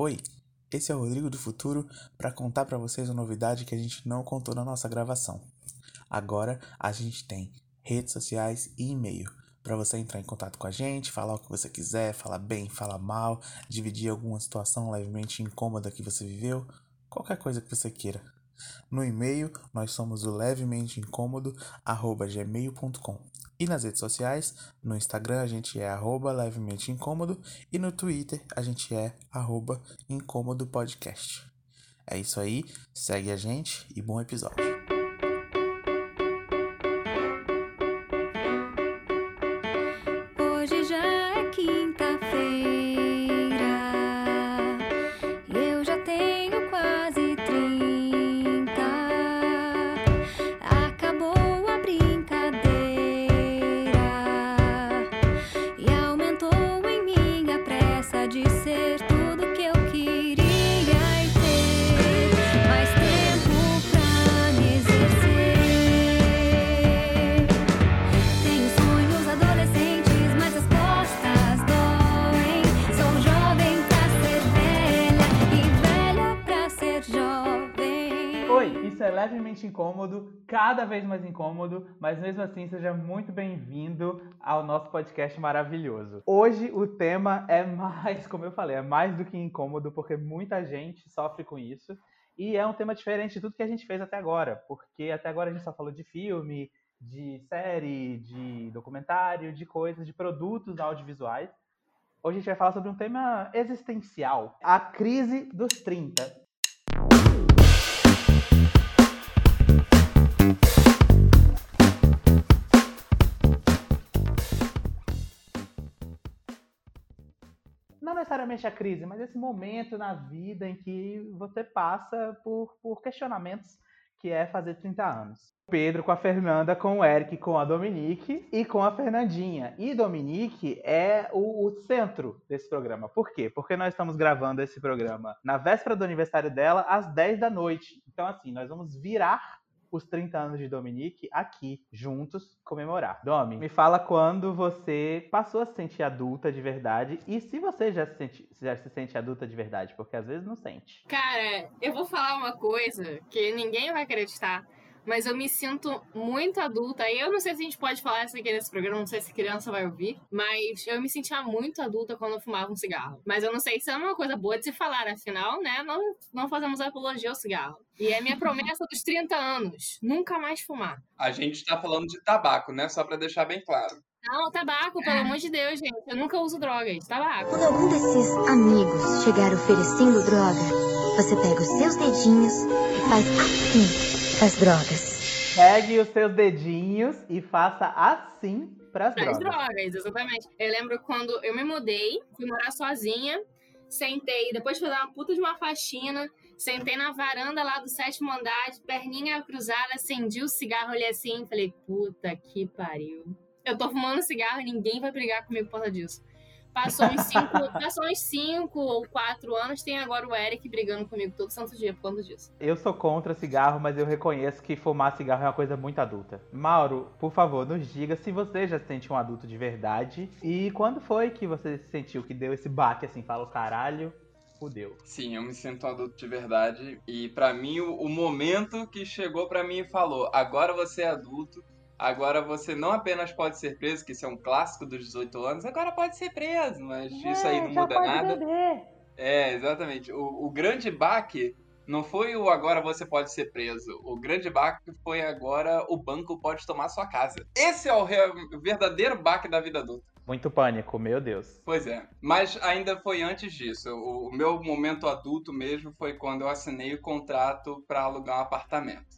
Oi, esse é o Rodrigo do Futuro para contar para vocês uma novidade que a gente não contou na nossa gravação. Agora a gente tem redes sociais e e-mail para você entrar em contato com a gente, falar o que você quiser, falar bem, falar mal, dividir alguma situação levemente incômoda que você viveu, qualquer coisa que você queira. No e-mail, nós somos o levemente incômodo gmail.com. E nas redes sociais, no Instagram a gente é arroba levemente incômodo e no Twitter a gente é arroba incômodo podcast. É isso aí, segue a gente e bom episódio. Levemente incômodo, cada vez mais incômodo, mas mesmo assim seja muito bem-vindo ao nosso podcast maravilhoso. Hoje o tema é mais, como eu falei, é mais do que incômodo, porque muita gente sofre com isso. E é um tema diferente de tudo que a gente fez até agora, porque até agora a gente só falou de filme, de série, de documentário, de coisas, de produtos audiovisuais. Hoje a gente vai falar sobre um tema existencial, a crise dos 30. Não necessariamente a crise, mas esse momento na vida em que você passa por, por questionamentos que é fazer 30 anos. Pedro com a Fernanda, com o Eric, com a Dominique e com a Fernandinha. E Dominique é o, o, centro desse programa. Por quê? Porque nós estamos gravando esse programa na véspera do aniversário dela, às 10 da noite. Então, assim, nós vamos virar os 30 anos de Dominique aqui, juntos, comemorar. Domi, me fala quando você passou a se sentir adulta de verdade e se você já se, sente, já se sente adulta de verdade, porque às vezes não sente. Cara, eu vou falar uma coisa que ninguém vai acreditar mas eu me sinto muito adulta. E eu não sei se a gente pode falar isso aqui nesse programa, não sei se criança vai ouvir, mas eu me sentia muito adulta quando eu fumava um cigarro. Mas eu não sei se é uma coisa boa de se falar, afinal, né? Não, não fazemos apologia ao cigarro. E é minha promessa dos 30 anos: nunca mais fumar. A gente tá falando de tabaco, né? Só para deixar bem claro. Não, tabaco, pelo amor de Deus, gente. Eu nunca uso drogas. Tabaco. Quando algum desses amigos chegar oferecendo droga, você pega os seus dedinhos e faz assim as drogas. Pegue os seus dedinhos e faça assim pras drogas. As drogas, exatamente. Eu lembro quando eu me mudei, fui morar sozinha, sentei, depois de fazer uma puta de uma faxina, sentei na varanda lá do sétimo andar, de perninha cruzada, acendi o cigarro, olhei assim, falei, puta que pariu. Eu tô fumando cigarro e ninguém vai brigar comigo por causa disso. Passou uns cinco, passou uns cinco ou quatro anos, tem agora o Eric brigando comigo todo santo dia por conta disso. Eu sou contra cigarro, mas eu reconheço que fumar cigarro é uma coisa muito adulta. Mauro, por favor, nos diga se você já se sentiu um adulto de verdade e quando foi que você sentiu que deu esse baque assim, fala o caralho, fudeu. Sim, eu me sinto um adulto de verdade e para mim o, o momento que chegou para mim e falou: "Agora você é adulto, Agora você não apenas pode ser preso, que isso é um clássico dos 18 anos, agora pode ser preso, mas é, isso aí não muda nada. Beber. É, exatamente. O, o grande baque não foi o agora você pode ser preso. O grande baque foi agora o banco pode tomar sua casa. Esse é o, real, o verdadeiro baque da vida adulta. Muito pânico, meu Deus. Pois é. Mas ainda foi antes disso. O, o meu momento adulto mesmo foi quando eu assinei o contrato para alugar um apartamento.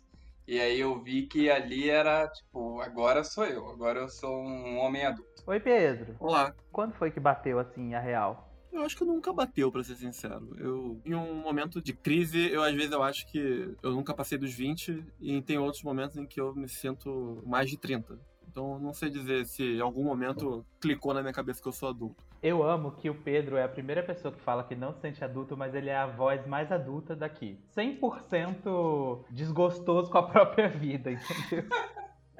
E aí eu vi que ali era, tipo, agora sou eu, agora eu sou um homem adulto. Oi, Pedro. Olá. Quando foi que bateu assim a real? Eu acho que nunca bateu, para ser sincero. Eu, em um momento de crise, eu às vezes eu acho que eu nunca passei dos 20 e tem outros momentos em que eu me sinto mais de 30. Então não sei dizer se em algum momento clicou na minha cabeça que eu sou adulto. Eu amo que o Pedro é a primeira pessoa que fala que não se sente adulto, mas ele é a voz mais adulta daqui. 100% desgostoso com a própria vida, entendeu?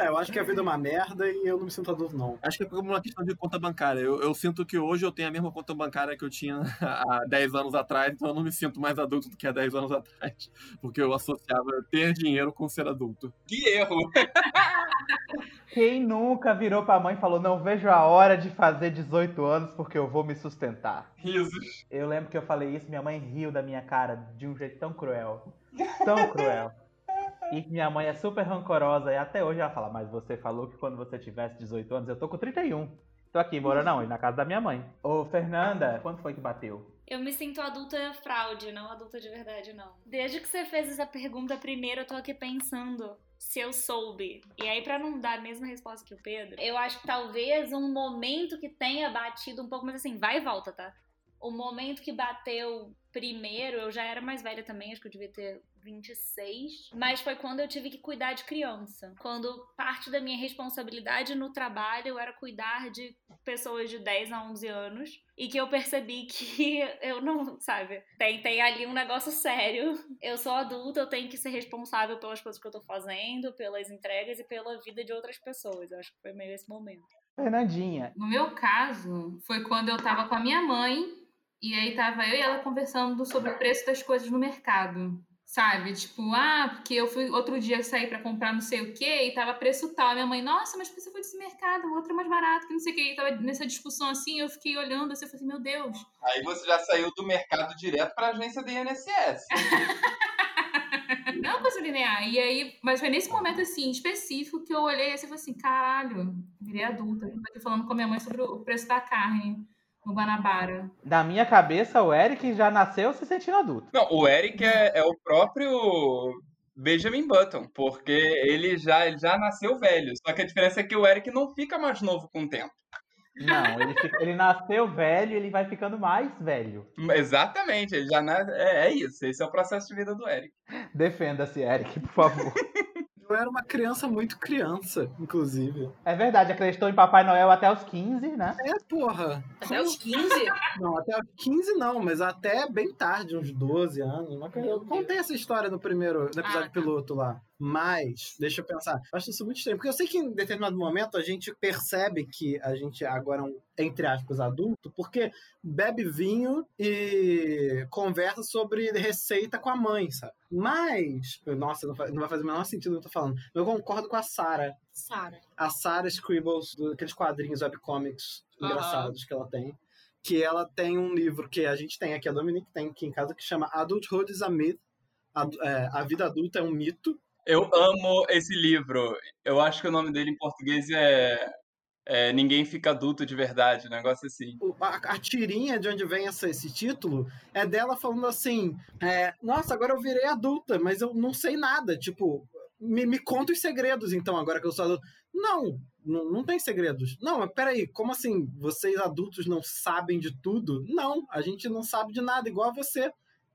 É, eu acho que a vida é uma merda e eu não me sinto adulto, não. Acho que é como uma questão de conta bancária. Eu, eu sinto que hoje eu tenho a mesma conta bancária que eu tinha há 10 anos atrás, então eu não me sinto mais adulto do que há 10 anos atrás. Porque eu associava ter dinheiro com ser adulto. Que erro! Quem nunca virou pra mãe e falou: Não vejo a hora de fazer 18 anos porque eu vou me sustentar? Risos. Eu lembro que eu falei isso, minha mãe riu da minha cara de um jeito tão cruel. Tão cruel. E minha mãe é super rancorosa e até hoje ela fala: Mas você falou que quando você tivesse 18 anos, eu tô com 31. Tô aqui morando não, na casa da minha mãe. Ô, Fernanda, quanto foi que bateu? Eu me sinto adulta fraude, não adulta de verdade, não. Desde que você fez essa pergunta primeiro, eu tô aqui pensando se eu soube. E aí, pra não dar a mesma resposta que o Pedro, eu acho que talvez um momento que tenha batido um pouco, mas assim, vai e volta, tá? O momento que bateu primeiro, eu já era mais velha também, acho que eu devia ter 26, mas foi quando eu tive que cuidar de criança. Quando parte da minha responsabilidade no trabalho era cuidar de pessoas de 10 a 11 anos e que eu percebi que eu não, sabe, tem, tem ali um negócio sério. Eu sou adulta, eu tenho que ser responsável pelas coisas que eu tô fazendo, pelas entregas e pela vida de outras pessoas. Eu acho que foi meio esse momento. Fernandinha. No meu caso, foi quando eu tava com a minha mãe e aí tava eu e ela conversando sobre o preço das coisas no mercado. Sabe? Tipo, ah, porque eu fui outro dia sair para comprar não sei o que e tava preço tal. A minha mãe, nossa, mas você foi desse mercado, o outro é mais barato, que não sei o que. E tava nessa discussão assim, eu fiquei olhando assim, eu falei, meu Deus. Aí você já saiu do mercado direto pra agência do INSS. não coisa linear. E aí, mas foi nesse momento assim, específico, que eu olhei assim e falei assim, caralho, virei adulta. Eu tô aqui falando com a minha mãe sobre o preço da carne no Guanabara. Na minha cabeça, o Eric já nasceu se sentindo adulto. Não, o Eric é, é o próprio Benjamin Button, porque ele já, ele já nasceu velho. Só que a diferença é que o Eric não fica mais novo com o tempo. Não, ele, fica, ele nasceu velho e ele vai ficando mais velho. Exatamente, ele já na, é, é isso. Esse é o processo de vida do Eric. Defenda-se, Eric, por favor. Eu era uma criança muito criança, inclusive. É verdade, acreditou em Papai Noel até os 15, né? É, porra. Até os 15? Não, até os 15 não, mas até bem tarde, uns 12 anos. Eu contei essa história no primeiro no episódio Ah, tá. piloto lá. Mas, deixa eu pensar. Eu acho isso muito estranho. Porque eu sei que em determinado momento a gente percebe que a gente agora é um, entre aspas, adulto, porque bebe vinho e conversa sobre receita com a mãe, sabe? Mas, nossa, não vai fazer o menor sentido o que eu tô falando. Eu concordo com a Sarah. Sara. A Sarah Scribbles, aqueles quadrinhos webcomics engraçados que ela tem. Que ela tem um livro que a gente tem aqui, a Dominique tem aqui em casa, que chama Adulthood is a Myth. A, é, a vida adulta é um mito. Eu amo esse livro. Eu acho que o nome dele em português é, é Ninguém Fica Adulto de Verdade, um negócio assim. A, a tirinha de onde vem essa- esse título é dela falando assim: é, Nossa, agora eu virei adulta, mas eu não sei nada. Tipo, me, me conta os segredos, então, agora que eu sou adulto. Não, não, não tem segredos. Não, mas peraí, como assim? Vocês adultos não sabem de tudo? Não, a gente não sabe de nada, igual a você.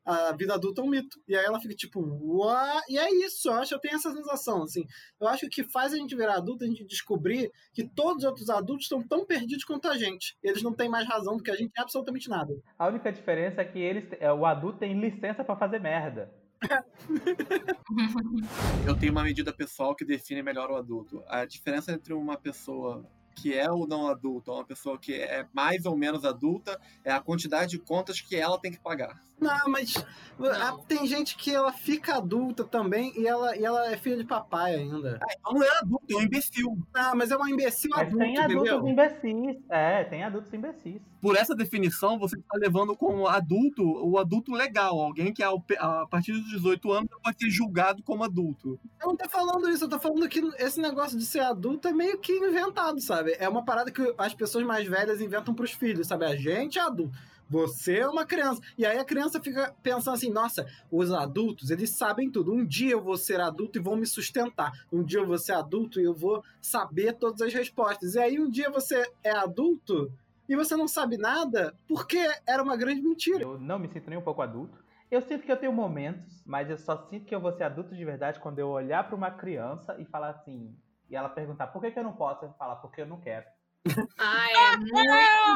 A vida adulta é um mito. E aí ela fica tipo, Uá? E é isso, eu acho que eu tenho essa sensação, assim. Eu acho que o que faz a gente virar adulto é a gente descobrir que todos os outros adultos estão tão perdidos quanto a gente. Eles não têm mais razão do que a gente em absolutamente nada. A única diferença é que eles, é, o adulto tem licença pra fazer merda. Eu tenho uma medida pessoal que define melhor o adulto. A diferença entre uma pessoa que é ou não adulta, ou uma pessoa que é mais ou menos adulta, é a quantidade de contas que ela tem que pagar. Não, mas a- tem gente que ela fica adulta também e ela, e ela é filha de papai ainda. Então não é adulto, é um imbecil. Ah, mas é uma imbecil Mas adulto, tem adultos entendeu? imbecis. É, tem adultos imbecis. Por essa definição, você está levando como adulto o adulto legal, alguém que ao a partir dos 18 anos pode ser julgado como adulto. Eu não tô falando isso, eu tô falando que esse negócio de ser adulto é meio que inventado, sabe? É uma parada que as pessoas mais velhas inventam pros filhos, sabe? A gente é adulto. Você é uma criança. E aí a criança fica pensando assim: nossa, os adultos, eles sabem tudo. Um dia eu vou ser adulto e vão me sustentar. Um dia eu vou ser adulto e eu vou saber todas as respostas. E aí um dia você é adulto e você não sabe nada porque era uma grande mentira. Eu não me sinto nem um pouco adulto. Eu sinto que eu tenho momentos, mas eu só sinto que eu vou ser adulto de verdade quando eu olhar pra uma criança e falar assim. E ela perguntar por que, que eu não posso? Eu falar porque eu não quero. Ah, é muito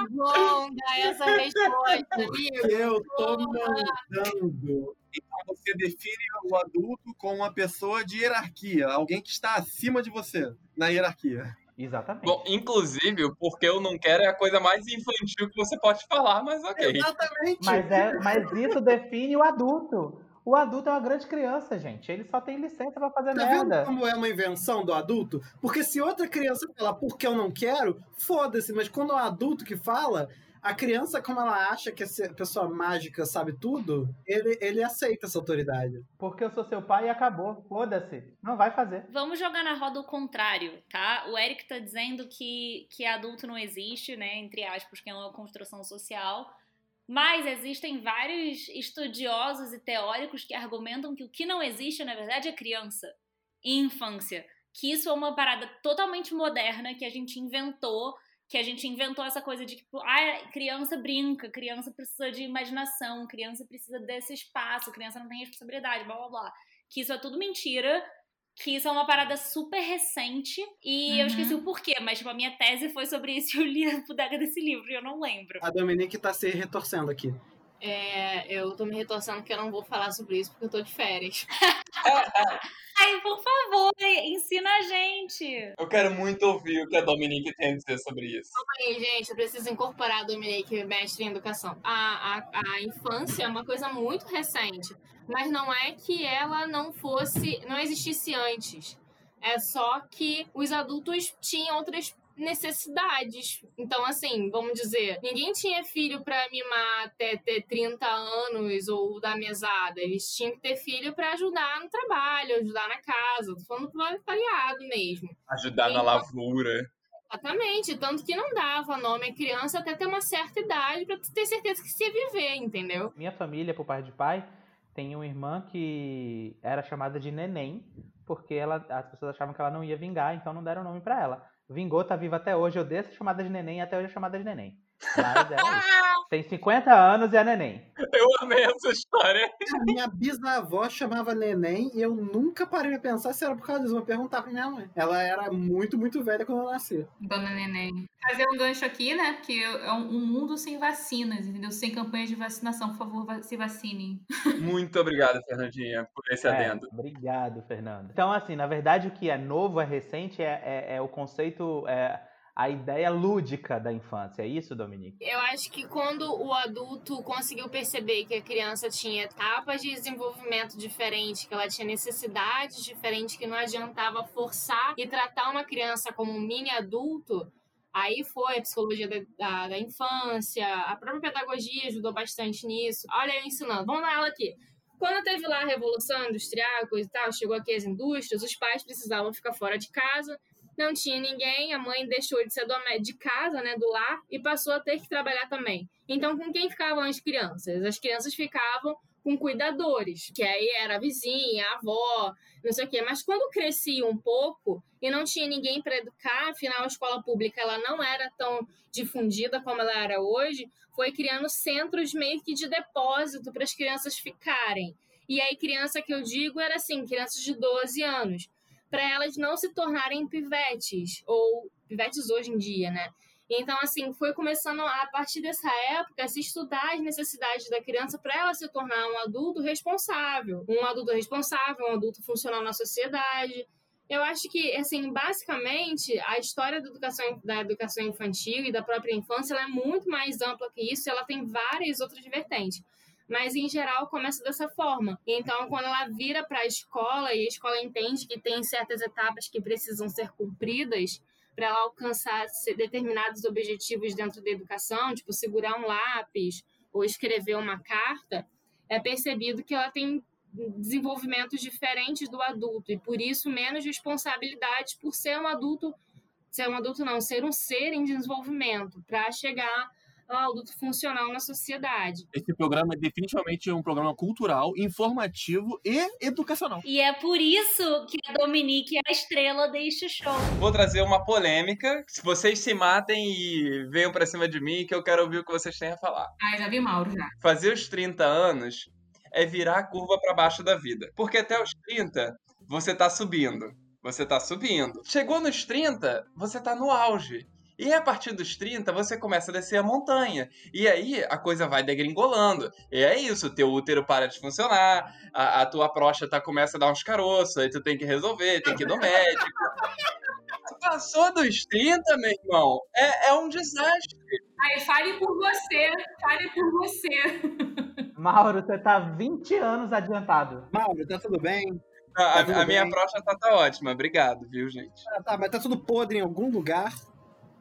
bom dar essa resposta, amigo. Eu tô mandando. Então você define o adulto como uma pessoa de hierarquia, alguém que está acima de você na hierarquia. Exatamente. Bom, inclusive, o porque eu não quero é a coisa mais infantil que você pode falar, mas ok. Exatamente. Mas, é, mas isso define o adulto. O adulto é uma grande criança, gente. Ele só tem licença pra fazer Tá vendo merda. como é uma invenção do adulto? Porque se outra criança falar porque eu não quero, foda-se. Mas quando é um adulto que fala, a criança, como ela acha que essa pessoa mágica sabe tudo, ele, ele aceita essa autoridade. Porque eu sou seu pai e acabou. Foda-se. Não vai fazer. Vamos jogar na roda o contrário, tá? O Eric tá dizendo que, que adulto não existe, né? Entre aspas, que é uma construção social. Mas existem vários estudiosos e teóricos que argumentam que o que não existe, na verdade, é criança e infância. Que isso é uma parada totalmente moderna que a gente inventou. Que a gente inventou essa coisa de tipo, ah, criança brinca, criança precisa de imaginação, criança precisa desse espaço, criança não tem responsabilidade, blá blá blá. Que isso é tudo mentira que isso é uma parada super recente e eu Uhum. esqueci o porquê, mas tipo, a minha tese foi sobre isso e eu li a bodega desse livro e eu não lembro. A Dominique tá se retorcendo aqui. É, eu tô me retorcendo porque eu não vou falar sobre isso porque eu tô de férias. Ai, por favor, ensina a gente. Eu quero muito ouvir o que a Dominique tem a dizer sobre isso. Aí, gente, eu preciso incorporar a Dominique, mestre em educação. A, a, a infância é uma coisa muito recente, mas não é que ela não fosse, não existisse antes. É só que os adultos tinham outras necessidades. Então, assim, vamos dizer, ninguém tinha filho pra mimar até ter 30 anos ou dar mesada. Eles tinham que ter filho pra ajudar no trabalho, ajudar na casa. Tô falando proletariado mesmo. Ajudar na lavura. Exatamente, tanto que não dava nome à criança até ter uma certa idade pra ter certeza que se ia viver, entendeu? Minha família, por parte de pai, tem uma irmã que era chamada de Neném, porque ela, as pessoas achavam que ela não ia vingar, então não deram nome pra ela. Vingou, tá viva até hoje, eu dei essa chamada de Neném até hoje é chamada de Neném. É. Tem 50 anos e é Neném. Eu amei essa história. A minha bisavó chamava Neném e eu nunca parei pra pensar se era por causa disso. Vou perguntar pra minha mãe. Ela era muito, muito velha quando eu nasci. Dona Neném. Fazer um gancho aqui, né? Porque é um mundo sem vacinas, entendeu? Sem campanhas de vacinação. Por favor, se vacinem. Muito obrigado, Fernandinha, por esse É, adendo. obrigado, Fernando. Então, assim, na verdade, o que é novo, é recente, é, é- é o conceito, é a ideia lúdica da infância. É isso, Dominique? Eu acho que quando o adulto conseguiu perceber que a criança tinha etapas de desenvolvimento diferentes, que ela tinha necessidades diferentes, que não adiantava forçar e tratar uma criança como um mini adulto, aí foi a psicologia da, da, da infância, a própria pedagogia ajudou bastante nisso. Olha eu ensinando, vamos dar aula aqui. Quando teve lá a Revolução Industrial, coisa e tal, chegou aqui as indústrias, os pais precisavam ficar fora de casa, não tinha ninguém, a mãe deixou de ser de casa, né, do lar, e passou a ter que trabalhar também. Então, com quem ficavam as crianças? As crianças ficavam com cuidadores, que aí era a vizinha, a avó, não sei o quê. Mas quando crescia um pouco e não tinha ninguém para educar, afinal a escola pública ela não era tão difundida como ela era hoje, foi criando centros meio que de depósito para as crianças ficarem. E aí criança que eu digo era assim, crianças de 12 anos, para elas não se tornarem pivetes ou pivetes hoje em dia, né? Então, assim, foi começando a partir dessa época se estudar as necessidades da criança para ela se tornar um adulto responsável. Um adulto responsável, um adulto funcional na sociedade. Eu acho que, assim, basicamente, a história da educação, da educação infantil e da própria infância é muito mais ampla que isso, ela tem várias outras vertentes. Mas, em geral, começa dessa forma. Então, quando ela vira para a escola e a escola entende que tem certas etapas que precisam ser cumpridas, para ela alcançar determinados objetivos dentro da educação, tipo segurar um lápis ou escrever uma carta, é percebido que ela tem desenvolvimentos diferentes do adulto e por isso menos responsabilidades por ser um adulto, ser um adulto não, ser um ser em desenvolvimento para chegar adulto funcional na sociedade. Esse programa é definitivamente um programa cultural, informativo e educacional. E é por isso que a Dominique é a estrela deste show. Vou trazer uma polêmica. Se vocês se matem e venham pra cima de mim, que eu quero ouvir o que vocês têm a falar. Ah, já vi Mauro já. Fazer os 30 anos é virar a curva pra baixo da vida. Porque até os 30, você tá subindo. Você tá subindo. Chegou nos 30, você tá no auge. E a partir dos 30, você começa a descer a montanha. E aí a coisa vai degringolando. E é isso, teu útero para de funcionar, a, a tua próstata começa a dar uns caroços, aí tu tem que resolver, tem que ir no médico. Passou dos 30, meu irmão, é, é um desastre. Aí, fale por você, fale por você. Mauro, você tá 20 anos adiantado. Mauro, tá tudo bem? A, tudo a minha bem? próstata tá ótima, obrigado, viu, gente? Ah, tá, mas tá tudo podre em algum lugar.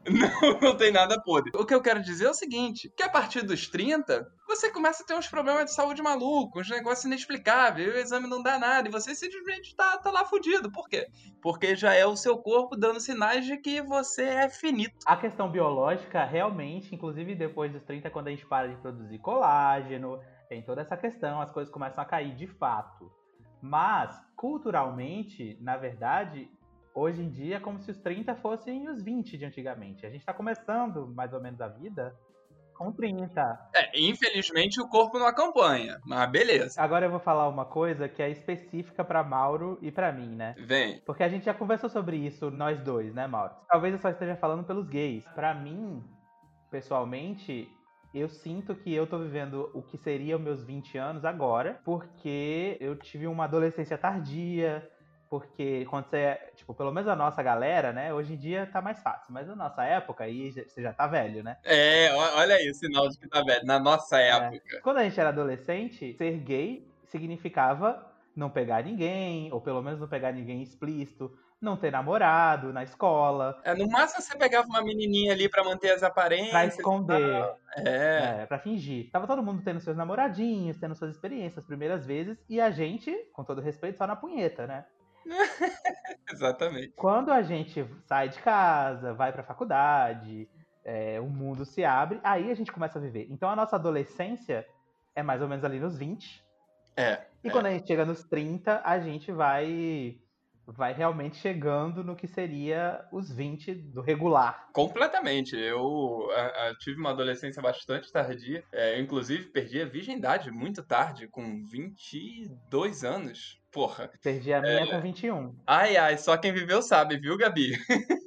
Não, não tem nada podre. O que eu quero dizer é o seguinte: que a partir dos 30, você começa a ter uns problemas de saúde malucos, uns negócios inexplicáveis, o exame não dá nada, e você simplesmente tá, tá lá fudido. Por quê? Porque já é o seu corpo dando sinais de que você é finito. A questão biológica, realmente, inclusive depois dos 30, quando a gente para de produzir colágeno, tem toda essa questão, as coisas começam a cair de fato. Mas, culturalmente, na verdade, hoje em dia é como se os 30 fossem os 20 de antigamente. A gente tá começando mais ou menos a vida com 30. É, infelizmente o corpo não acompanha, mas beleza. Agora eu vou falar uma coisa que é específica pra Mauro e pra mim, né? Vem. Porque a gente já conversou sobre isso, nós dois, né, Mauro? Talvez eu só esteja falando pelos gays. Pra mim, pessoalmente, eu sinto que eu tô vivendo o que seria os meus 20 anos agora, porque eu tive uma adolescência tardia, porque quando você é, tipo, pelo menos a nossa galera, né, hoje em dia tá mais fácil, mas na nossa época aí você já tá velho, né? É, olha aí o sinal de que tá velho. Na nossa época. Quando a gente era adolescente, ser gay significava não pegar ninguém, ou pelo menos não pegar ninguém explícito, não ter namorado na escola, É, no máximo você pegava uma menininha ali pra manter as aparências. pra esconder. É. É, pra fingir. Tava todo mundo tendo seus namoradinhos, tendo suas experiências, primeiras vezes, e a gente, com todo respeito, só na punheta, né? Exatamente. Quando a gente sai de casa, vai pra faculdade, é, o mundo se abre, aí a gente começa a viver. Então a nossa adolescência é mais ou menos ali nos 20. É. E é. quando a gente chega nos 30, a gente vai vai realmente chegando no que seria os 20 do regular. Completamente. Eu a- a- tive uma adolescência bastante tardia. É, eu, inclusive, perdi a virgindade muito tarde, com 22 anos. Porra. Perdi a minha com 21. Ai, ai, só quem viveu sabe, viu, Gabi?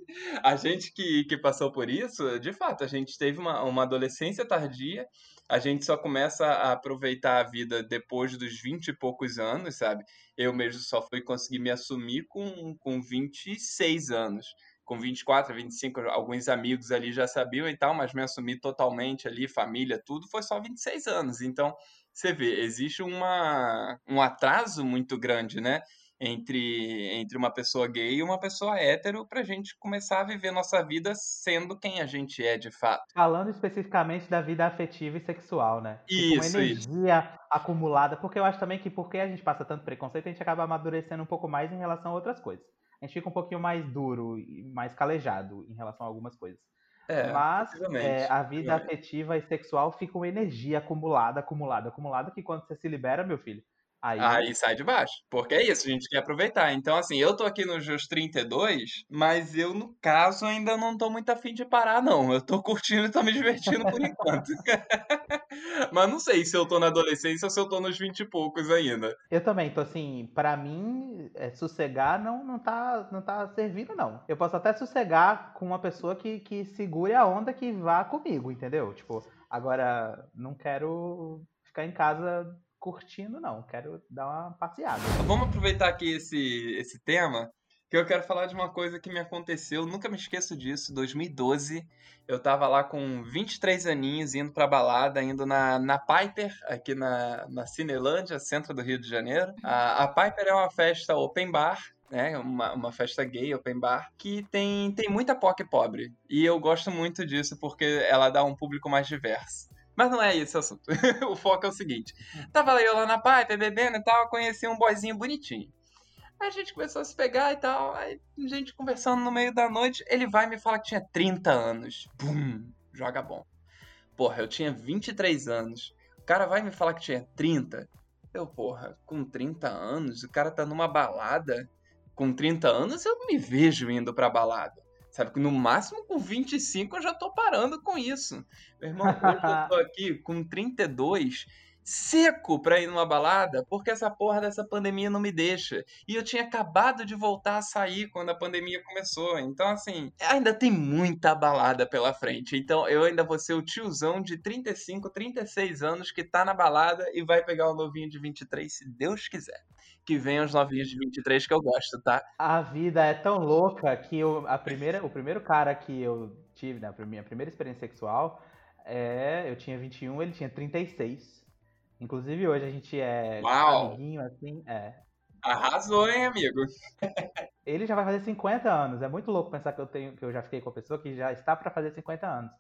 a gente que, que passou por isso, de fato, a gente teve uma, uma adolescência tardia. A gente só começa a aproveitar a vida depois dos 20 e poucos anos, sabe? Eu mesmo só fui conseguir me assumir com, com 26 anos. Com 24, 25, alguns amigos ali já sabiam e tal, mas me assumi totalmente ali, família, tudo, foi só 26 anos. Então, você vê, existe uma, um atraso muito grande, né? Entre, entre uma pessoa gay e uma pessoa hétero pra gente começar a viver nossa vida sendo quem a gente é de fato. Falando especificamente da vida afetiva e sexual, né? Uma Isso, isso. energia acumulada, porque eu acho também que porque a gente passa tanto preconceito, a gente acaba amadurecendo um pouco mais em relação a outras coisas. A gente fica um pouquinho mais duro e mais calejado em relação a algumas coisas. É, Mas é, a vida afetiva e sexual fica uma energia acumulada, acumulada, acumulada, que quando você se libera, meu filho, aí, Aí sai de baixo. Porque é isso, a gente quer aproveitar. Então, assim, eu tô aqui nos meus 32, mas eu, no caso, ainda não tô muito afim de parar, não. Eu tô curtindo e tô me divertindo por enquanto. mas não sei se eu tô na adolescência ou se eu tô nos 20 e poucos ainda. Eu também, tô assim, pra mim, é, sossegar não, não, tá, não tá servindo, não. Eu posso até sossegar com uma pessoa que, que segure a onda que vá comigo, entendeu? Tipo, agora, não quero ficar em casa curtindo, não. Quero dar uma passeada. Vamos aproveitar aqui esse, esse tema, que eu quero falar de uma coisa que me aconteceu, nunca me esqueço disso, 2012, eu tava lá com 23 aninhos, indo pra balada, indo na, na Piper, aqui na, na Cinelândia, centro do Rio de Janeiro. A, a Piper é uma festa open bar, né, uma, uma festa gay, open bar, que tem, tem muita POC pobre, e eu gosto muito disso, porque ela dá um público mais diverso. Mas não é esse o assunto. o foco é o seguinte. Tava eu lá na Piper, bebendo e tal, conheci um boyzinho bonitinho. Aí a gente começou a se pegar e tal, aí a gente conversando no meio da noite, ele vai me falar que tinha 30 anos. Bum, joga bom. Porra, eu tinha 23 anos. O cara vai me falar que tinha 30. Eu, porra, com 30 anos, o cara tá numa balada. Com 30 anos eu me vejo indo pra balada. Sabe que no máximo com 25 eu já tô parando com isso. Meu irmão, hoje eu tô aqui com 32 seco pra ir numa balada, porque essa porra dessa pandemia não me deixa. E eu tinha acabado de voltar a sair quando a pandemia começou. Então, assim, ainda tem muita balada pela frente. Então, eu ainda vou ser o tiozão de 35, 36 anos que tá na balada e vai pegar o novinho de 23, se Deus quiser. Que venham os novinhos de 23 que eu gosto, tá? A vida é tão louca que eu, a primeira, o primeiro cara que eu tive, né, a minha primeira experiência sexual, é, eu tinha 21, ele tinha 36. Inclusive hoje a gente é Uau. amiguinho, assim, é. Arrasou, hein, amigo? Ele já vai fazer 50 anos. É muito louco pensar que eu tenho que eu já fiquei com a pessoa que já está para fazer 50 anos.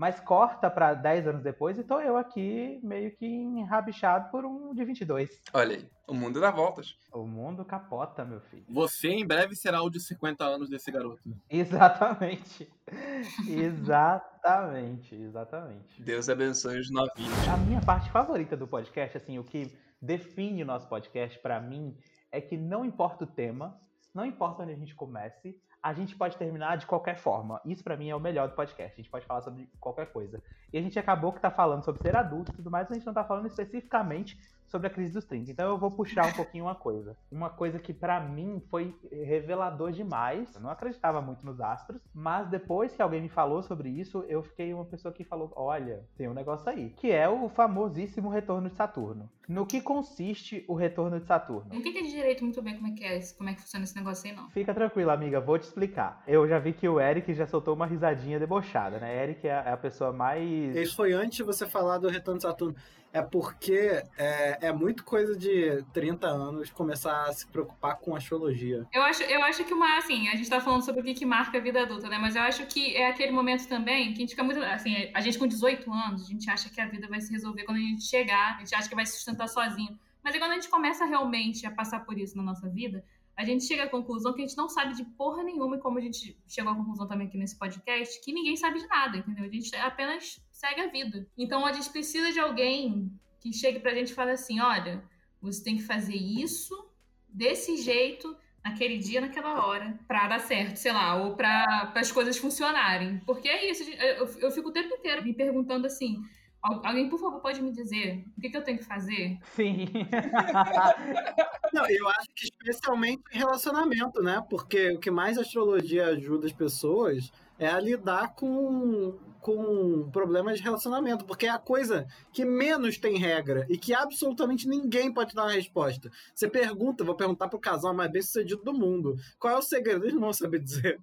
Mas corta para 10 anos depois e tô eu aqui meio que enrabixado por um de 22. Olha aí, o mundo dá voltas. O mundo capota, meu filho. Você em breve será o de 50 anos desse garoto. Exatamente. exatamente, exatamente. Deus abençoe os novinhos. A minha parte favorita do podcast, assim, o que define o nosso podcast pra mim é que não importa o tema, não importa onde a gente comece, a gente pode terminar de qualquer forma. Isso pra mim é o melhor do podcast. A gente pode falar sobre qualquer coisa. E a gente acabou que tá falando sobre ser adulto e tudo mais, mas a gente não tá falando especificamente sobre a crise dos 30. Então eu vou puxar um pouquinho uma coisa. Uma coisa que pra mim foi revelador demais. Eu não acreditava muito nos astros, mas depois que alguém me falou sobre isso, eu fiquei uma pessoa que falou: "Olha, tem um negócio aí", que é o famosíssimo retorno de Saturno. No que consiste o retorno de Saturno? Não entendi direito muito bem como é que é, como é que funciona esse negócio aí, não. Fica tranquila, amiga, vou te explicar. Eu já vi que o Eric já soltou uma risadinha debochada, né? Eric é a é a pessoa mais. Isso foi antes de você falar do Retorno de Saturno. É porque é, é muito coisa de 30 anos começar a se preocupar com astrologia. Eu acho, eu acho que uma, assim, a gente tá falando sobre o que, que marca a vida adulta, né? Mas eu acho que é aquele momento também que a gente fica muito. Assim, a gente com 18 anos, a gente acha que a vida vai se resolver quando a gente chegar, a gente acha que vai se sustentar sozinho. Mas aí quando a gente começa realmente a passar por isso na nossa vida, a gente chega à conclusão que a gente não sabe de porra nenhuma, e como a gente chegou à conclusão também aqui nesse podcast, que ninguém sabe de nada, entendeu? A gente apenas segue a vida. Então a gente precisa de alguém que chegue pra gente e fale assim: olha, você tem que fazer isso desse jeito, naquele dia, naquela hora, pra dar certo, sei lá, ou pra as coisas funcionarem. Porque é isso, eu, eu fico o tempo inteiro me perguntando assim. "Al- Alguém, por favor, pode me dizer o que, que eu tenho que fazer? Sim. Não, eu acho que especialmente em relacionamento, né? Porque o que mais a astrologia ajuda as pessoas é a lidar com, com problemas de relacionamento. Porque é a coisa que menos tem regra e que absolutamente ninguém pode dar uma resposta. Você pergunta, vou perguntar pro casal mais bem sucedido do mundo. Qual é o segredo? Eles não vão saber dizer.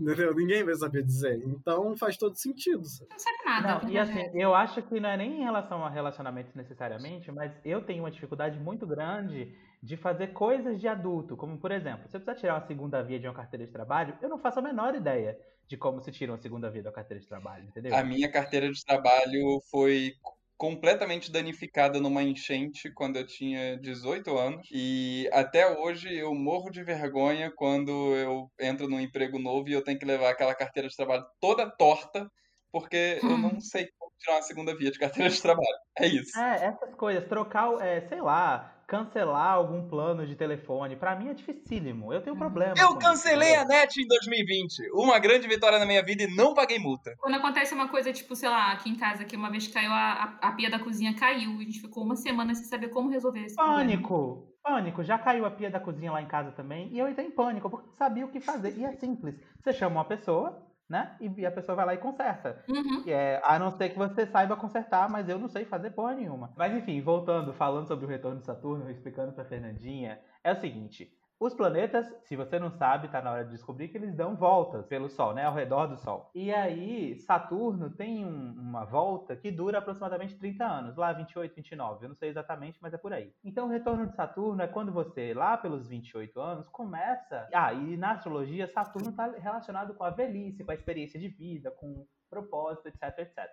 Entendeu? Ninguém vai saber dizer. Então faz todo sentido. sabe? Não sabe nada. Não, e assim, eu acho que não é nem em relação a relacionamentos necessariamente, mas eu tenho uma dificuldade muito grande de fazer coisas de adulto, como por exemplo, se eu precisar tirar uma segunda via de uma carteira de trabalho, eu não faço a menor ideia de como se tira uma segunda via da carteira de trabalho, entendeu? A minha carteira de trabalho foi completamente danificada numa enchente quando eu tinha 18 anos e até hoje eu morro de vergonha quando eu entro num emprego novo e eu tenho que levar aquela carteira de trabalho toda torta porque eu não sei como tirar uma segunda via de carteira de trabalho. É isso. É, essas coisas, trocar, o- é, sei lá, cancelar algum plano de telefone, pra mim é dificílimo. Eu tenho problema. Eu com isso, cancelei a net em 2020. Uma grande vitória na minha vida e não paguei multa. Quando acontece uma coisa, tipo, sei lá, aqui em casa, que uma vez caiu a, a, pia da cozinha, caiu, e a gente ficou uma semana sem saber como resolver esse problema. Pânico! Pânico! Já caiu a pia da cozinha lá em casa também. E eu entrei em pânico, porque não sabia o que fazer. E é simples. Você chama uma pessoa, né? E a pessoa vai lá e conserta. Uhum. E É, a não ser que você saiba consertar, mas eu não sei fazer porra nenhuma. Mas enfim, voltando, falando sobre o retorno de Saturno, explicando pra Fernandinha, é o seguinte. Os planetas, se você não sabe, tá na hora de descobrir que eles dão voltas pelo Sol, né? Ao redor do Sol. E aí, Saturno tem um- uma volta que dura aproximadamente 30 anos, lá 28, 29. Eu não sei exatamente, mas é por aí. Então, o retorno de Saturno é quando você, lá pelos 28 anos, começa. Ah, e na astrologia, Saturno está relacionado com a velhice, com a experiência de vida, com propósito, etc, etc.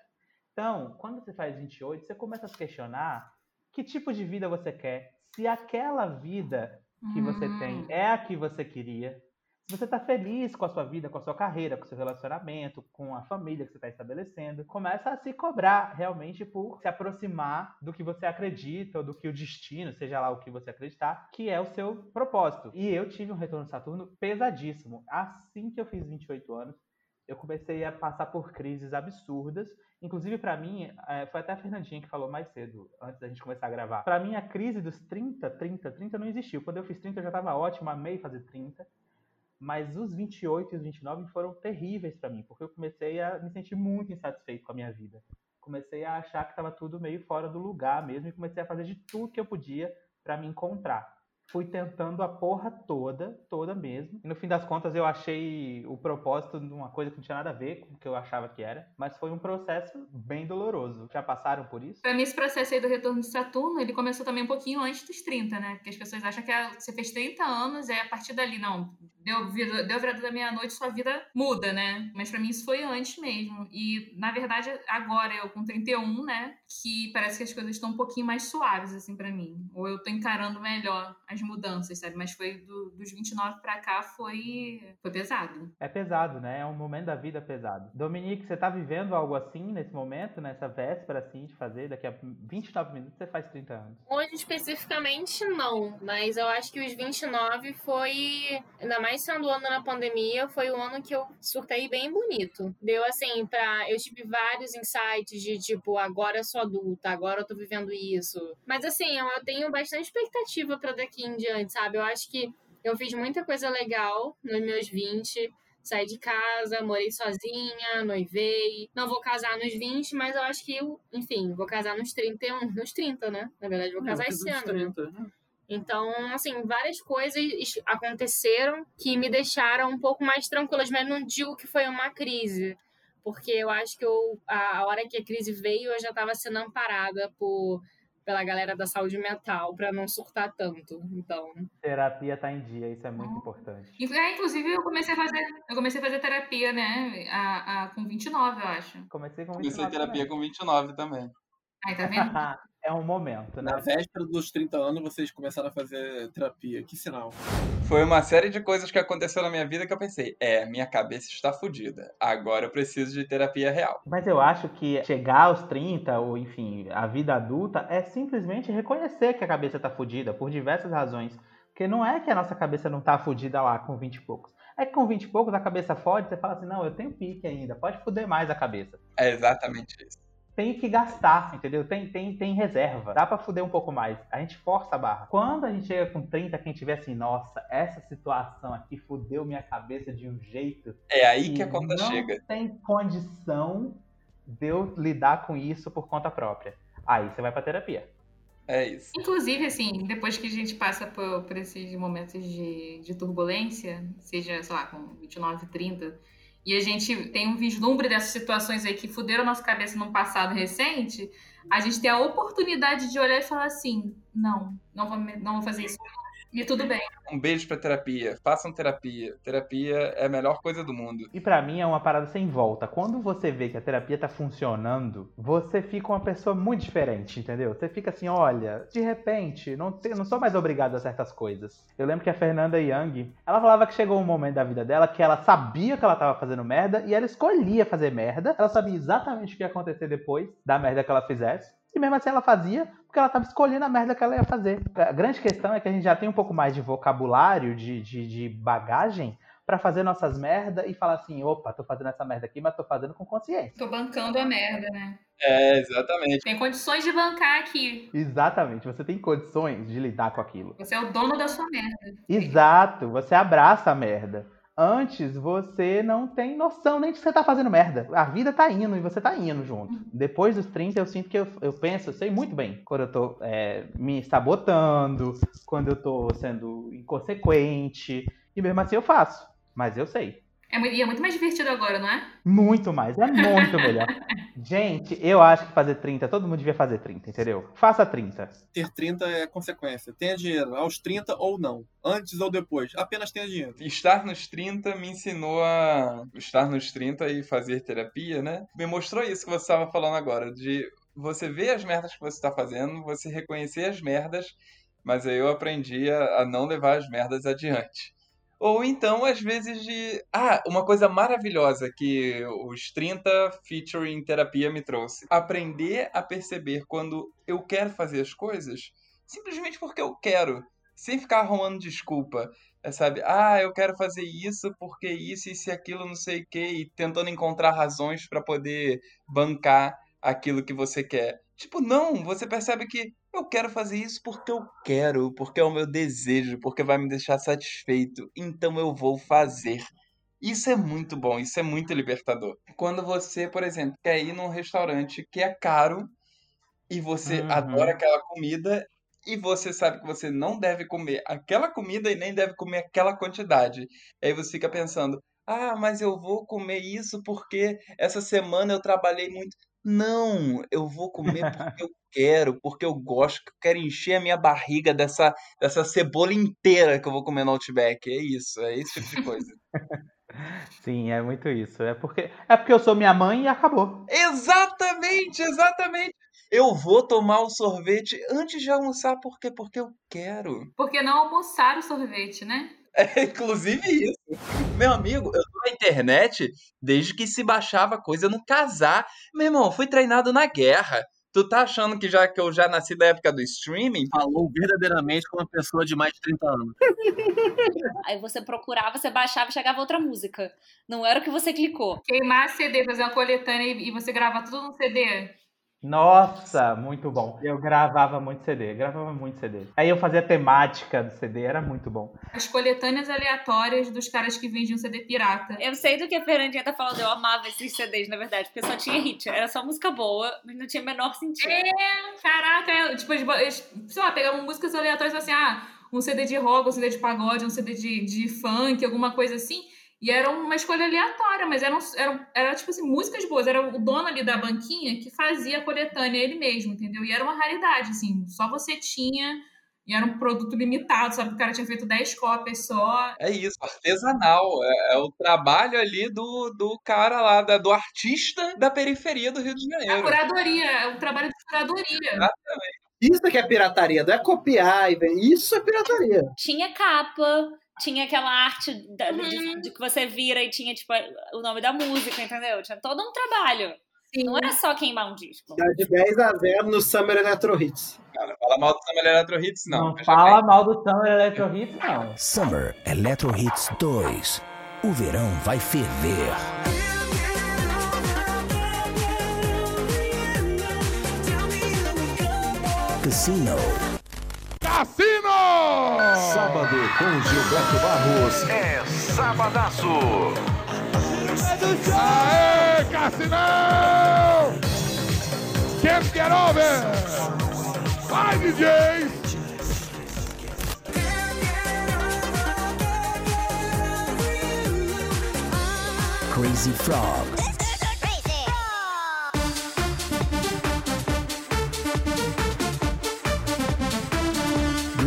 Então, quando você faz 28, você começa a se questionar que tipo de vida você quer, se aquela vida que você Hum. tem é a que você queria, se você está feliz com a sua vida, com a sua carreira, com o seu relacionamento, com a família que você está estabelecendo, começa a se cobrar realmente por se aproximar do que você acredita, ou do que o destino, seja lá o que você acreditar, que é o seu propósito. E eu tive um retorno de Saturno pesadíssimo. Assim que eu fiz 28 anos, eu comecei a passar por crises absurdas. Inclusive, para mim, é, foi até a Fernandinha que falou mais cedo, antes da gente começar a gravar. Para mim, a crise dos 30, 30, 30 não existiu. Quando eu fiz 30, eu já tava ótimo, amei fazer 30. Mas os 28 e os 29 foram terríveis para mim, porque eu comecei a me sentir muito insatisfeito com a minha vida. Comecei a achar que estava tudo meio fora do lugar mesmo e comecei a fazer de tudo que eu podia para me encontrar fui tentando a porra toda, toda mesmo. E no fim das contas eu achei o propósito de uma coisa que não tinha nada a ver com o que eu achava que era. Mas foi um processo bem doloroso. Já passaram por isso? Pra mim, esse processo aí do retorno de Saturno, ele começou também um pouquinho antes dos 30, né? Porque as pessoas acham que você fez 30 anos, é a partir dali, não. Deu, vida, deu a virada da meia-noite, sua vida muda, né? Mas para mim isso foi antes mesmo. E, na verdade, agora eu com 31, né? Que parece que as coisas estão um pouquinho mais suaves, assim, para mim. Ou eu tô encarando melhor as as mudanças, sabe? Mas foi do, dos 29 para cá foi, foi pesado. É pesado, né? É um momento da vida pesado. Dominique, você tá vivendo algo assim nesse momento, nessa véspera assim de fazer? Daqui a 29 minutos você faz 30 anos. Hoje especificamente não, mas eu acho que os 29 foi, ainda mais sendo o ano na pandemia, foi o ano que eu surtei bem bonito. Deu assim, pra. Eu tive vários insights de tipo, agora eu sou adulta, agora eu tô vivendo isso. Mas assim, eu tenho bastante expectativa para daqui em diante, sabe? Eu acho que eu fiz muita coisa legal nos meus 20. Saí de casa, morei sozinha, noivei. Não vou casar nos 20, mas eu acho que eu, enfim, vou casar nos 31, nos 30, né? Na verdade, vou casar esse ano. 30, né? Então, assim, várias coisas aconteceram que me deixaram um pouco mais tranquilas, mas não digo que foi uma crise, porque eu acho que eu, a hora que a crise veio, eu já estava sendo amparada por pela galera da saúde mental para não surtar tanto. Então, terapia tá em dia, isso é muito importante. É, inclusive eu comecei a fazer, eu comecei a fazer terapia, né, a, a com 29, eu acho. Comecei com 29 Comecei terapia também. com 29 também. Aí tá vendo? é um momento, né? Na véspera dos 30 anos, vocês começaram a fazer terapia. Que sinal. Foi uma série de coisas que aconteceu na minha vida que eu pensei, é, minha cabeça está fodida. Agora eu preciso de terapia real. Mas eu acho que chegar aos 30, ou enfim, a vida adulta, é simplesmente reconhecer que a cabeça está fodida, por diversas razões. Porque não é que a nossa cabeça não tá fodida lá com 20 e poucos. É que com 20 e poucos a cabeça fode, você fala assim, não, eu tenho pique ainda, pode foder mais a cabeça. É exatamente isso tem que gastar, entendeu? Tem, tem, tem reserva. Dá para fuder um pouco mais. A gente força a barra. Quando a gente chega com 30, quem tiver assim, nossa, essa situação aqui fudeu minha cabeça de um jeito. É aí que, que a conta não chega. Não tem condição de eu lidar com isso por conta própria. Aí você vai pra terapia. É isso. Inclusive, assim, depois que a gente passa por, por esses momentos de, de turbulência, seja, sei lá, com 29, 30 e a gente tem um vislumbre dessas situações aí que fuderam nossa cabeça num passado recente, a gente tem a oportunidade de olhar e falar assim: não, não vou, não vou fazer isso e tudo bem. Um beijo pra terapia. Façam terapia. Terapia é a melhor coisa do mundo. E para mim é uma parada sem volta. Quando você vê que a terapia tá funcionando, você fica uma pessoa muito diferente, entendeu? Você fica assim, olha, de repente, não, te, não sou mais obrigado a certas coisas. Eu lembro que a Fernanda Young, ela falava que chegou um momento da vida dela que ela sabia que ela tava fazendo merda e ela escolhia fazer merda. Ela sabia exatamente o que ia acontecer depois da merda que ela fizesse. E mesmo assim ela fazia porque ela estava escolhendo a merda que ela ia fazer. A grande questão é que a gente já tem um pouco mais de vocabulário, de, de, de bagagem, para fazer nossas merda e falar assim, opa, tô fazendo essa merda aqui, mas tô fazendo com consciência. Tô bancando a merda, né? É, exatamente. Tem condições de bancar aqui. Exatamente, você tem condições de lidar com aquilo. Você é o dono da sua merda. Exato, você abraça a merda. Antes, você não tem noção nem de que você tá fazendo merda. A vida tá indo e você tá indo junto. Uhum. Depois dos 30, eu sinto que eu, eu penso, eu sei muito bem quando eu tô é, me sabotando, quando eu tô sendo inconsequente. E mesmo assim eu faço. Mas eu sei. É, e é muito mais divertido agora, não é? Muito mais, é muito melhor. Gente, eu acho que fazer 30, todo mundo devia fazer 30, entendeu? Faça 30. Ter 30 é consequência. Tenha dinheiro aos 30 ou não. Antes ou depois. Apenas tenha dinheiro. Estar nos 30 me ensinou a. Estar nos 30 e fazer terapia, né? Me mostrou isso que você estava falando agora. De você ver as merdas que você está fazendo, você reconhecer as merdas, mas aí eu aprendi a, a não levar as merdas adiante. Ou então, às vezes, de. Ah, uma coisa maravilhosa que os 30 featuring terapia me trouxe. Aprender a perceber quando eu quero fazer as coisas simplesmente porque eu quero. sem ficar arrumando desculpa. É, sabe? Ah, eu quero fazer isso porque isso, e aquilo, não sei o quê, e tentando encontrar razões para poder bancar aquilo que você quer. Tipo, não, você percebe que eu quero fazer isso porque eu quero, porque é o meu desejo, porque vai me deixar satisfeito, então eu vou fazer. Isso é muito bom, isso é muito libertador. Quando você, por exemplo, quer ir num restaurante que é caro e você Uhum. adora aquela comida e você sabe que você não deve comer aquela comida e nem deve comer aquela quantidade. Aí você fica pensando: "Ah, mas eu vou comer isso porque essa semana eu trabalhei muito". Não, eu vou comer porque eu quero, porque eu gosto, que eu quero encher a minha barriga dessa dessa cebola inteira que eu vou comer no Outback. É isso, é esse tipo de coisa. Sim, é muito isso. É porque, é porque eu sou minha mãe e acabou. Exatamente, exatamente. Eu vou tomar o sorvete antes de almoçar, por quê? Porque eu quero. Porque não almoçar o sorvete, né? É inclusive isso. Meu amigo, eu tô na internet desde que se baixava coisa no casar. Meu irmão, eu fui treinado na guerra. Tu tá achando que já que eu já nasci da época do streaming? Falou verdadeiramente como uma pessoa de mais de 30 anos. Aí você procurava, você baixava e chegava outra música. Não era o que você clicou. Queimar CD, fazer uma coletânea e e você grava tudo no CD. Nossa, muito bom. Eu gravava muito CD, gravava muito CD. Aí eu fazia temática do CD, era muito bom. As coletâneas aleatórias dos caras que vendiam CD pirata. Eu sei do que a Fernandinha tá falando, eu amava esses CDs, na verdade, porque só tinha hit. Era só música boa, mas não tinha o menor sentido. É, caraca, é, tipo, eles, eles, sei lá, pegavam músicas aleatórias assim, ah, um CD de rock, um CD de pagode, um CD de, de funk, alguma coisa assim. E era uma escolha aleatória, mas eram, eram, era tipo assim, músicas boas. Era o dono ali da banquinha que fazia a coletânea ele mesmo, entendeu? E era uma raridade, assim, só você tinha. E era um produto limitado, sabe? O cara tinha feito 10 cópias só. É isso, artesanal. É, é o trabalho ali do, do cara lá, da- do artista da periferia do Rio de A Janeiro. curadoria, é um trabalho de curadoria. Isso que é pirataria, não é copiar. e Isso é pirataria. Tinha capa, tinha aquela arte da- de, Uhum. de que você vira e tinha, tipo, o nome da música, entendeu? Tinha todo um trabalho. Sim. Não era só queimar um disco. Tá de 10 a 0 no Summer Electro Hits. Cara, fala mal do Summer Electro Hits, não. Não, fala bem. mal do Summer Electro Hits, não. Summer Electro Hits 2. O verão vai ferver. Casino. Sábado com Gilberto Barros é Sabadaço. Aê, Cassinão! Can't get over! Vai, DJ! Crazy Frog.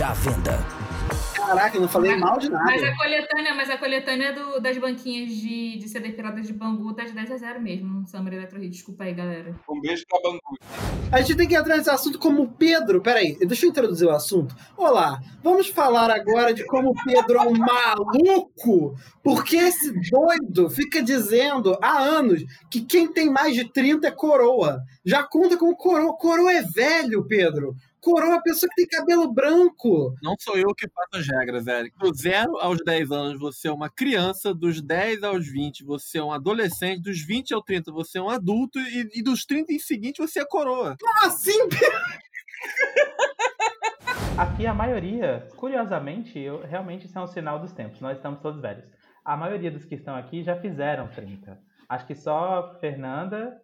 Já à venda. Caraca, eu não falei mal de nada. Mas a coletânea, mas a coletânea do- das banquinhas de, de CD pirata de Bangu tá de 10 a 0 mesmo no Summer Electro Hit. Desculpa aí, galera. Um beijo pra Bangu. A gente tem que entrar nesse assunto como o Pedro. Peraí, deixa eu introduzir o assunto. Olá, vamos falar agora de como o Pedro é um maluco. Porque esse doido fica dizendo há anos que quem tem mais de 30 é coroa. Já conta como coroa. Coroa é velho, Pedro. Coroa a pessoa que tem cabelo branco. Não sou eu que faço as regras, Eric. Do 0 aos 10 anos, você é uma criança. Dos 10 aos 20, você é um adolescente. Dos 20 ao 30, você é um adulto. E, e dos 30 em seguinte, você é coroa. Como assim? Aqui a maioria, curiosamente, eu, realmente isso é um sinal dos tempos. Nós estamos todos velhos. A maioria dos que estão aqui já fizeram 30. Acho que só Fernanda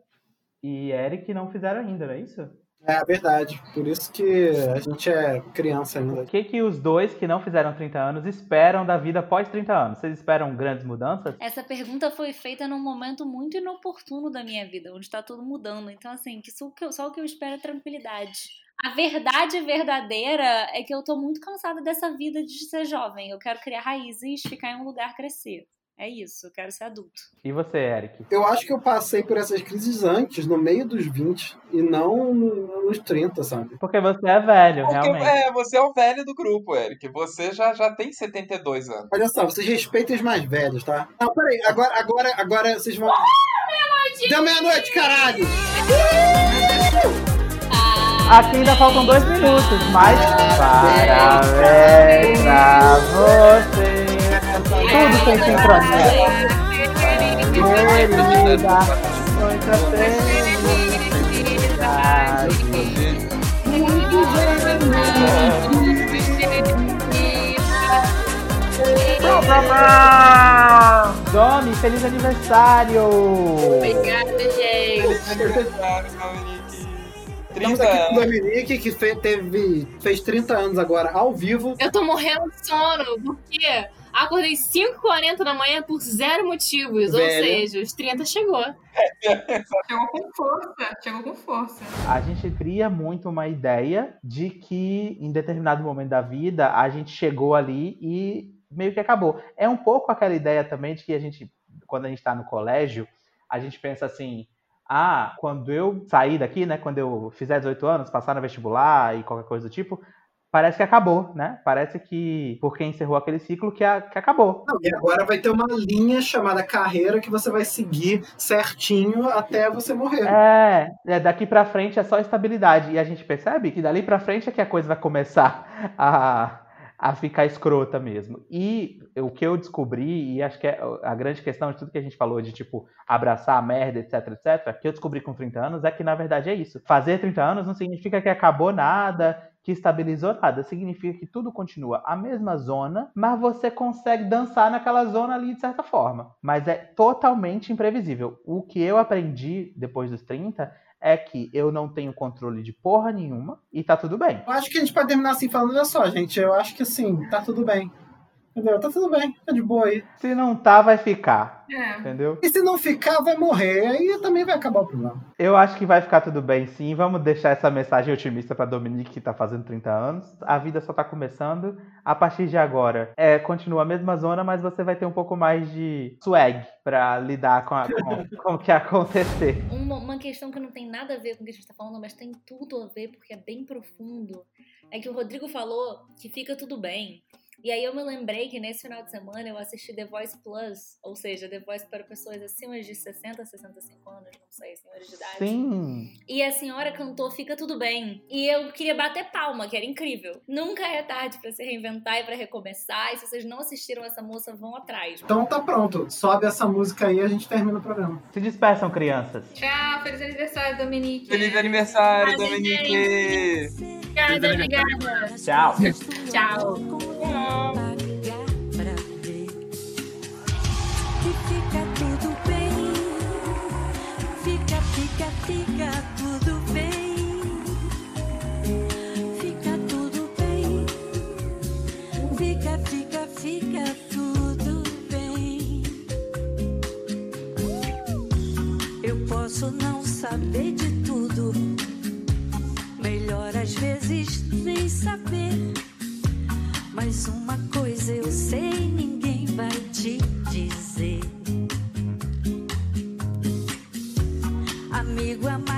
e Eric não fizeram ainda, não é isso? É verdade. Por isso que a gente é criança ainda. O que, que os dois que não fizeram 30 anos esperam da vida após 30 anos? Vocês esperam grandes mudanças? Essa pergunta foi feita num momento muito inoportuno da minha vida, onde tá tudo mudando. Então, assim, que só, o que eu- só o que eu espero é tranquilidade. A verdade verdadeira é que eu tô muito cansada dessa vida de ser jovem. Eu quero criar raízes, ficar em um lugar, crescer. É isso, eu quero ser adulto. E você, Eric? Eu acho que eu passei por essas crises antes, no meio dos 20, e não no- nos 30, sabe? Porque você é velho, Porque, realmente. é, você é o velho do grupo, Eric. Você já, já tem 72 anos. Olha só, vocês respeitem os mais velhos, tá? Não, peraí, agora, agora, agora vocês vão. Deu meia-noite, caralho! Aqui ainda faltam dois minutos, mas parabéns pra você. Tudo sem sincronia. Querida, muita felicidade. Domi, feliz aniversário! Obrigada, gente. Estamos aqui com o Dominique, que fe- teve, fez 30 anos agora, ao vivo. Eu tô morrendo de sono, porque acordei 5h40 da manhã por zero motivos. Ou seja, os 30 chegou. Chegou com força, chegou com força. A gente cria muito uma ideia de que em determinado momento da vida a gente chegou ali e meio que acabou. É um pouco aquela ideia também de que a gente, quando a gente está no colégio, a gente pensa assim. Ah, quando eu sair daqui, né? Quando eu fizer 18 anos, passar no vestibular e qualquer coisa do tipo, parece que acabou, né? Parece que, porque encerrou aquele ciclo, que, a- que acabou. Não, e agora vai ter uma linha chamada carreira que você vai seguir certinho até você morrer. É, é, daqui pra frente é só estabilidade. E a gente percebe que dali pra frente é que a coisa vai começar a, a ficar escrota mesmo. E o que eu descobri, e acho que é a grande questão de tudo que a gente falou, de tipo, abraçar a merda, etc, etc, que eu descobri com 30 anos é que na verdade é isso. Fazer 30 anos não significa que acabou nada, que estabilizou nada. Significa que tudo continua a mesma zona, mas você consegue dançar naquela zona ali de certa forma. Mas é totalmente imprevisível. O que eu aprendi depois dos 30 é que eu não tenho controle de porra nenhuma e tá tudo bem. Eu acho que a gente pode terminar assim falando, olha só, gente, eu acho que assim, tá tudo bem. Entendeu? Tá tudo bem, tá de boa aí. Se não tá, vai ficar. É. Entendeu? E se não ficar, vai morrer. Aí também vai acabar o problema. Eu acho que vai ficar tudo bem sim. Vamos deixar essa mensagem otimista pra Dominique, que tá fazendo 30 anos. A vida só tá começando. A partir de agora, é, continua a mesma zona, mas você vai ter um pouco mais de swag pra lidar com, a- com, com o que acontecer. Uma, uma questão que não tem nada a ver com o que a gente tá falando, mas tem tudo a ver porque é bem profundo. É que o Rodrigo falou que fica tudo bem. E aí eu me lembrei que nesse final de semana eu assisti The Voice Plus, ou seja, The Voice para pessoas acima de 60, 65 anos, não sei, senhores de idade. Sim. E a senhora cantou Fica Tudo Bem. E eu queria bater palma, que era incrível. Nunca é tarde pra se reinventar e pra recomeçar. E se vocês não assistiram essa moça, vão atrás. Então tá pronto. Sobe essa música aí e a gente termina o programa. Se despeçam, crianças. Tchau, feliz aniversário, Dominique. Feliz aniversário, Dominique! Obrigada, obrigada. Tchau. Tchau. Mas uma coisa eu sei, ninguém vai te dizer. Amigo amar a